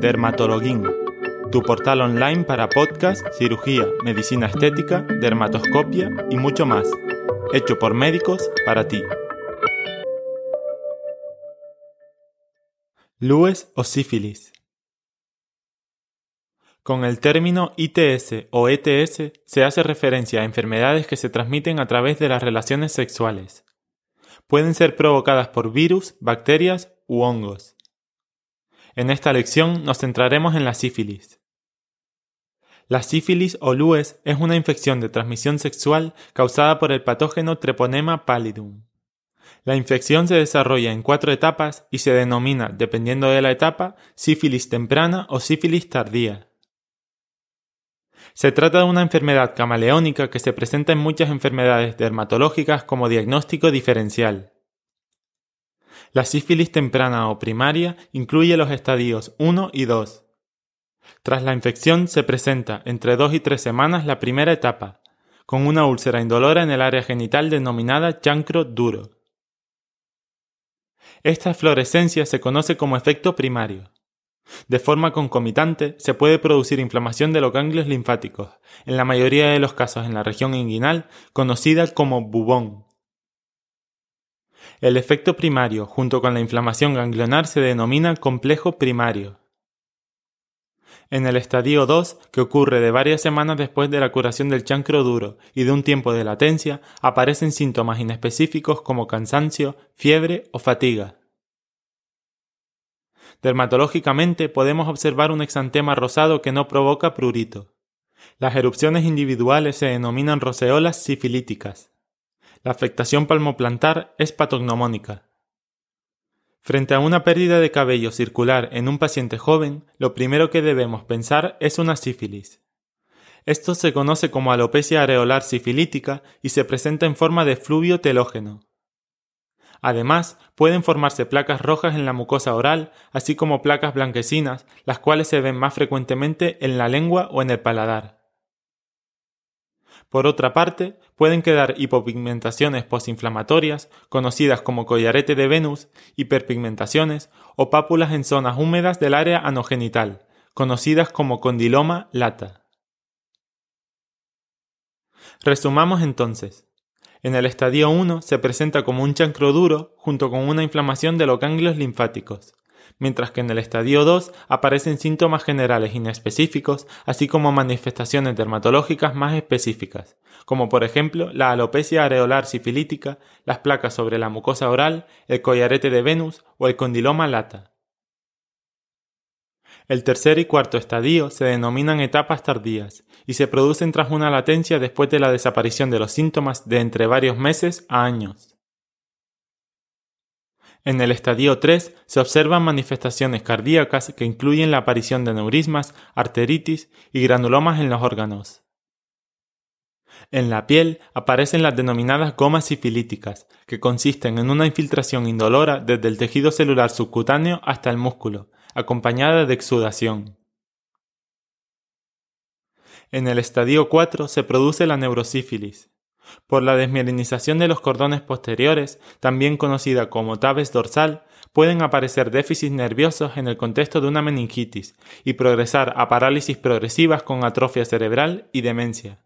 Dermatologuín, tu portal online para podcast, cirugía, medicina estética, dermatoscopia y mucho más, hecho por médicos para ti. Lues o sífilis. Con el término ITS o ETS se hace referencia a enfermedades que se transmiten a través de las relaciones sexuales. Pueden ser provocadas por virus, bacterias u hongos. En esta lección nos centraremos en la sífilis. La sífilis o lues es una infección de transmisión sexual causada por el patógeno Treponema pallidum. La infección se desarrolla en cuatro etapas y se denomina, dependiendo de la etapa, sífilis temprana o sífilis tardía. Se trata de una enfermedad camaleónica que se presenta en muchas enfermedades dermatológicas como diagnóstico diferencial. La sífilis temprana o primaria incluye los estadios 1 y 2. Tras la infección se presenta entre 2 y 3 semanas la primera etapa, con una úlcera indolora en el área genital denominada chancro duro. Esta fluorescencia se conoce como efecto primario. De forma concomitante, se puede producir inflamación de los ganglios linfáticos, en la mayoría de los casos en la región inguinal, conocida como bubón. El efecto primario, junto con la inflamación ganglionar, se denomina complejo primario. En el estadio 2, que ocurre de varias semanas después de la curación del chancro duro y de un tiempo de latencia, aparecen síntomas inespecíficos como cansancio, fiebre o fatiga. Dermatológicamente podemos observar un exantema rosado que no provoca prurito. Las erupciones individuales se denominan roseolas sifilíticas. La afectación palmoplantar es patognomónica. Frente a una pérdida de cabello circular en un paciente joven, lo primero que debemos pensar es una sífilis. Esto se conoce como alopecia areolar sifilítica y se presenta en forma de fluvio telógeno. Además, pueden formarse placas rojas en la mucosa oral, así como placas blanquecinas, las cuales se ven más frecuentemente en la lengua o en el paladar. Por otra parte, pueden quedar hipopigmentaciones postinflamatorias, conocidas como collarete de Venus, hiperpigmentaciones o pápulas en zonas húmedas del área anogenital, conocidas como condiloma lata. Resumamos entonces. En el estadio 1 se presenta como un chancro duro junto con una inflamación de los ganglios linfáticos, mientras que en el estadio 2 aparecen síntomas generales inespecíficos, así como manifestaciones dermatológicas más específicas, como por ejemplo la alopecia areolar sifilítica, las placas sobre la mucosa oral, el collarete de Venus o el condiloma lata. El tercer y cuarto estadio se denominan etapas tardías y se producen tras una latencia después de la desaparición de los síntomas de entre varios meses a años. En el estadio 3 se observan manifestaciones cardíacas que incluyen la aparición de neurismas, arteritis y granulomas en los órganos. En la piel aparecen las denominadas gomas sifilíticas, que consisten en una infiltración indolora desde el tejido celular subcutáneo hasta el músculo, acompañada de exudación. En el estadio 4 se produce la neurosífilis. Por la desmielinización de los cordones posteriores, también conocida como tabes dorsal, pueden aparecer déficits nerviosos en el contexto de una meningitis y progresar a parálisis progresivas con atrofia cerebral y demencia.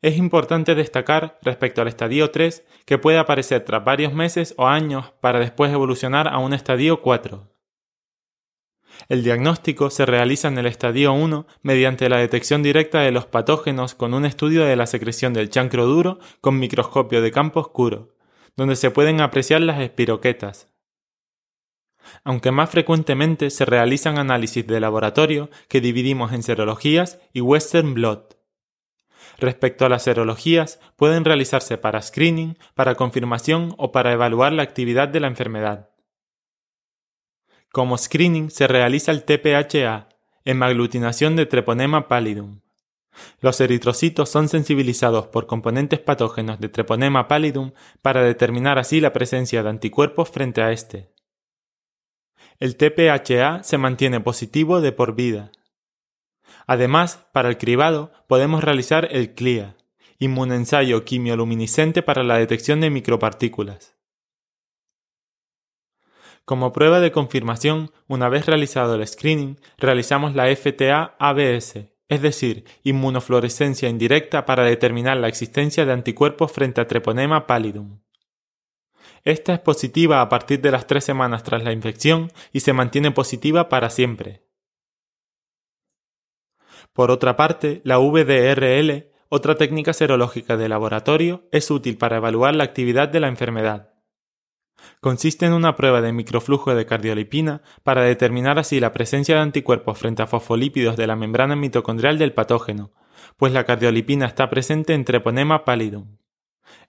Es importante destacar respecto al estadio 3 que puede aparecer tras varios meses o años para después evolucionar a un estadio 4. El diagnóstico se realiza en el estadio 1 mediante la detección directa de los patógenos con un estudio de la secreción del chancro duro con microscopio de campo oscuro, donde se pueden apreciar las espiroquetas. Aunque más frecuentemente se realizan análisis de laboratorio que dividimos en serologías y western blot. Respecto a las serologías, pueden realizarse para screening, para confirmación o para evaluar la actividad de la enfermedad. Como screening se realiza el TPHA, hemaglutinación de Treponema pallidum. Los eritrocitos son sensibilizados por componentes patógenos de Treponema pallidum para determinar así la presencia de anticuerpos frente a este. El TPHA se mantiene positivo de por vida. Además, para el cribado podemos realizar el CLIA, inmunensayo quimioluminiscente para la detección de micropartículas. Como prueba de confirmación, una vez realizado el screening, realizamos la FTA-ABS, es decir, inmunofluorescencia indirecta para determinar la existencia de anticuerpos frente a Treponema pallidum. Esta es positiva a partir de las tres semanas tras la infección y se mantiene positiva para siempre. Por otra parte, la VDRL, otra técnica serológica de laboratorio, es útil para evaluar la actividad de la enfermedad. Consiste en una prueba de microflujo de cardiolipina para determinar así la presencia de anticuerpos frente a fosfolípidos de la membrana mitocondrial del patógeno, pues la cardiolipina está presente en Treponema pallidum.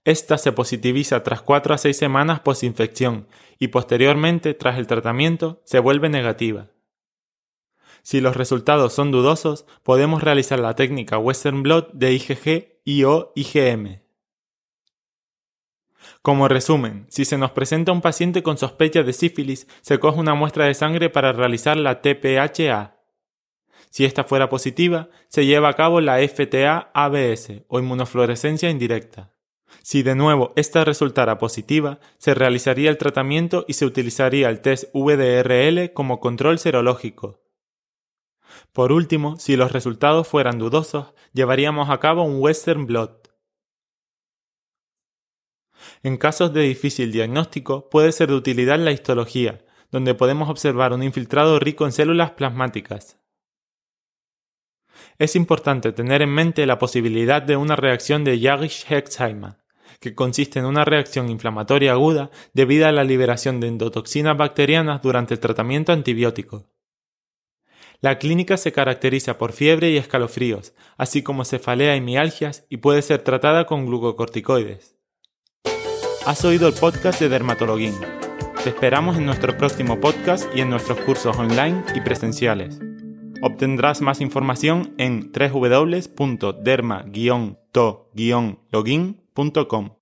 Esta se positiviza tras 4 a 6 semanas posinfección y posteriormente, tras el tratamiento, se vuelve negativa. Si los resultados son dudosos, podemos realizar la técnica Western Blot de IgG y o IgM. Como resumen, si se nos presenta un paciente con sospecha de sífilis, se coge una muestra de sangre para realizar la TPHA. Si esta fuera positiva, se lleva a cabo la FTA-ABS o inmunofluorescencia indirecta. Si de nuevo esta resultara positiva, se realizaría el tratamiento y se utilizaría el test VDRL como control serológico. Por último, si los resultados fueran dudosos, llevaríamos a cabo un Western blot. En casos de difícil diagnóstico puede ser de utilidad la histología, donde podemos observar un infiltrado rico en células plasmáticas. Es importante tener en mente la posibilidad de una reacción de Jagish-Hexheimer, que consiste en una reacción inflamatoria aguda debido a la liberación de endotoxinas bacterianas durante el tratamiento antibiótico. La clínica se caracteriza por fiebre y escalofríos, así como cefalea y mialgias y puede ser tratada con glucocorticoides. Has oído el podcast de Dermatologuín. Te esperamos en nuestro próximo podcast y en nuestros cursos online y presenciales. Obtendrás más información en www.derma-to-login.com.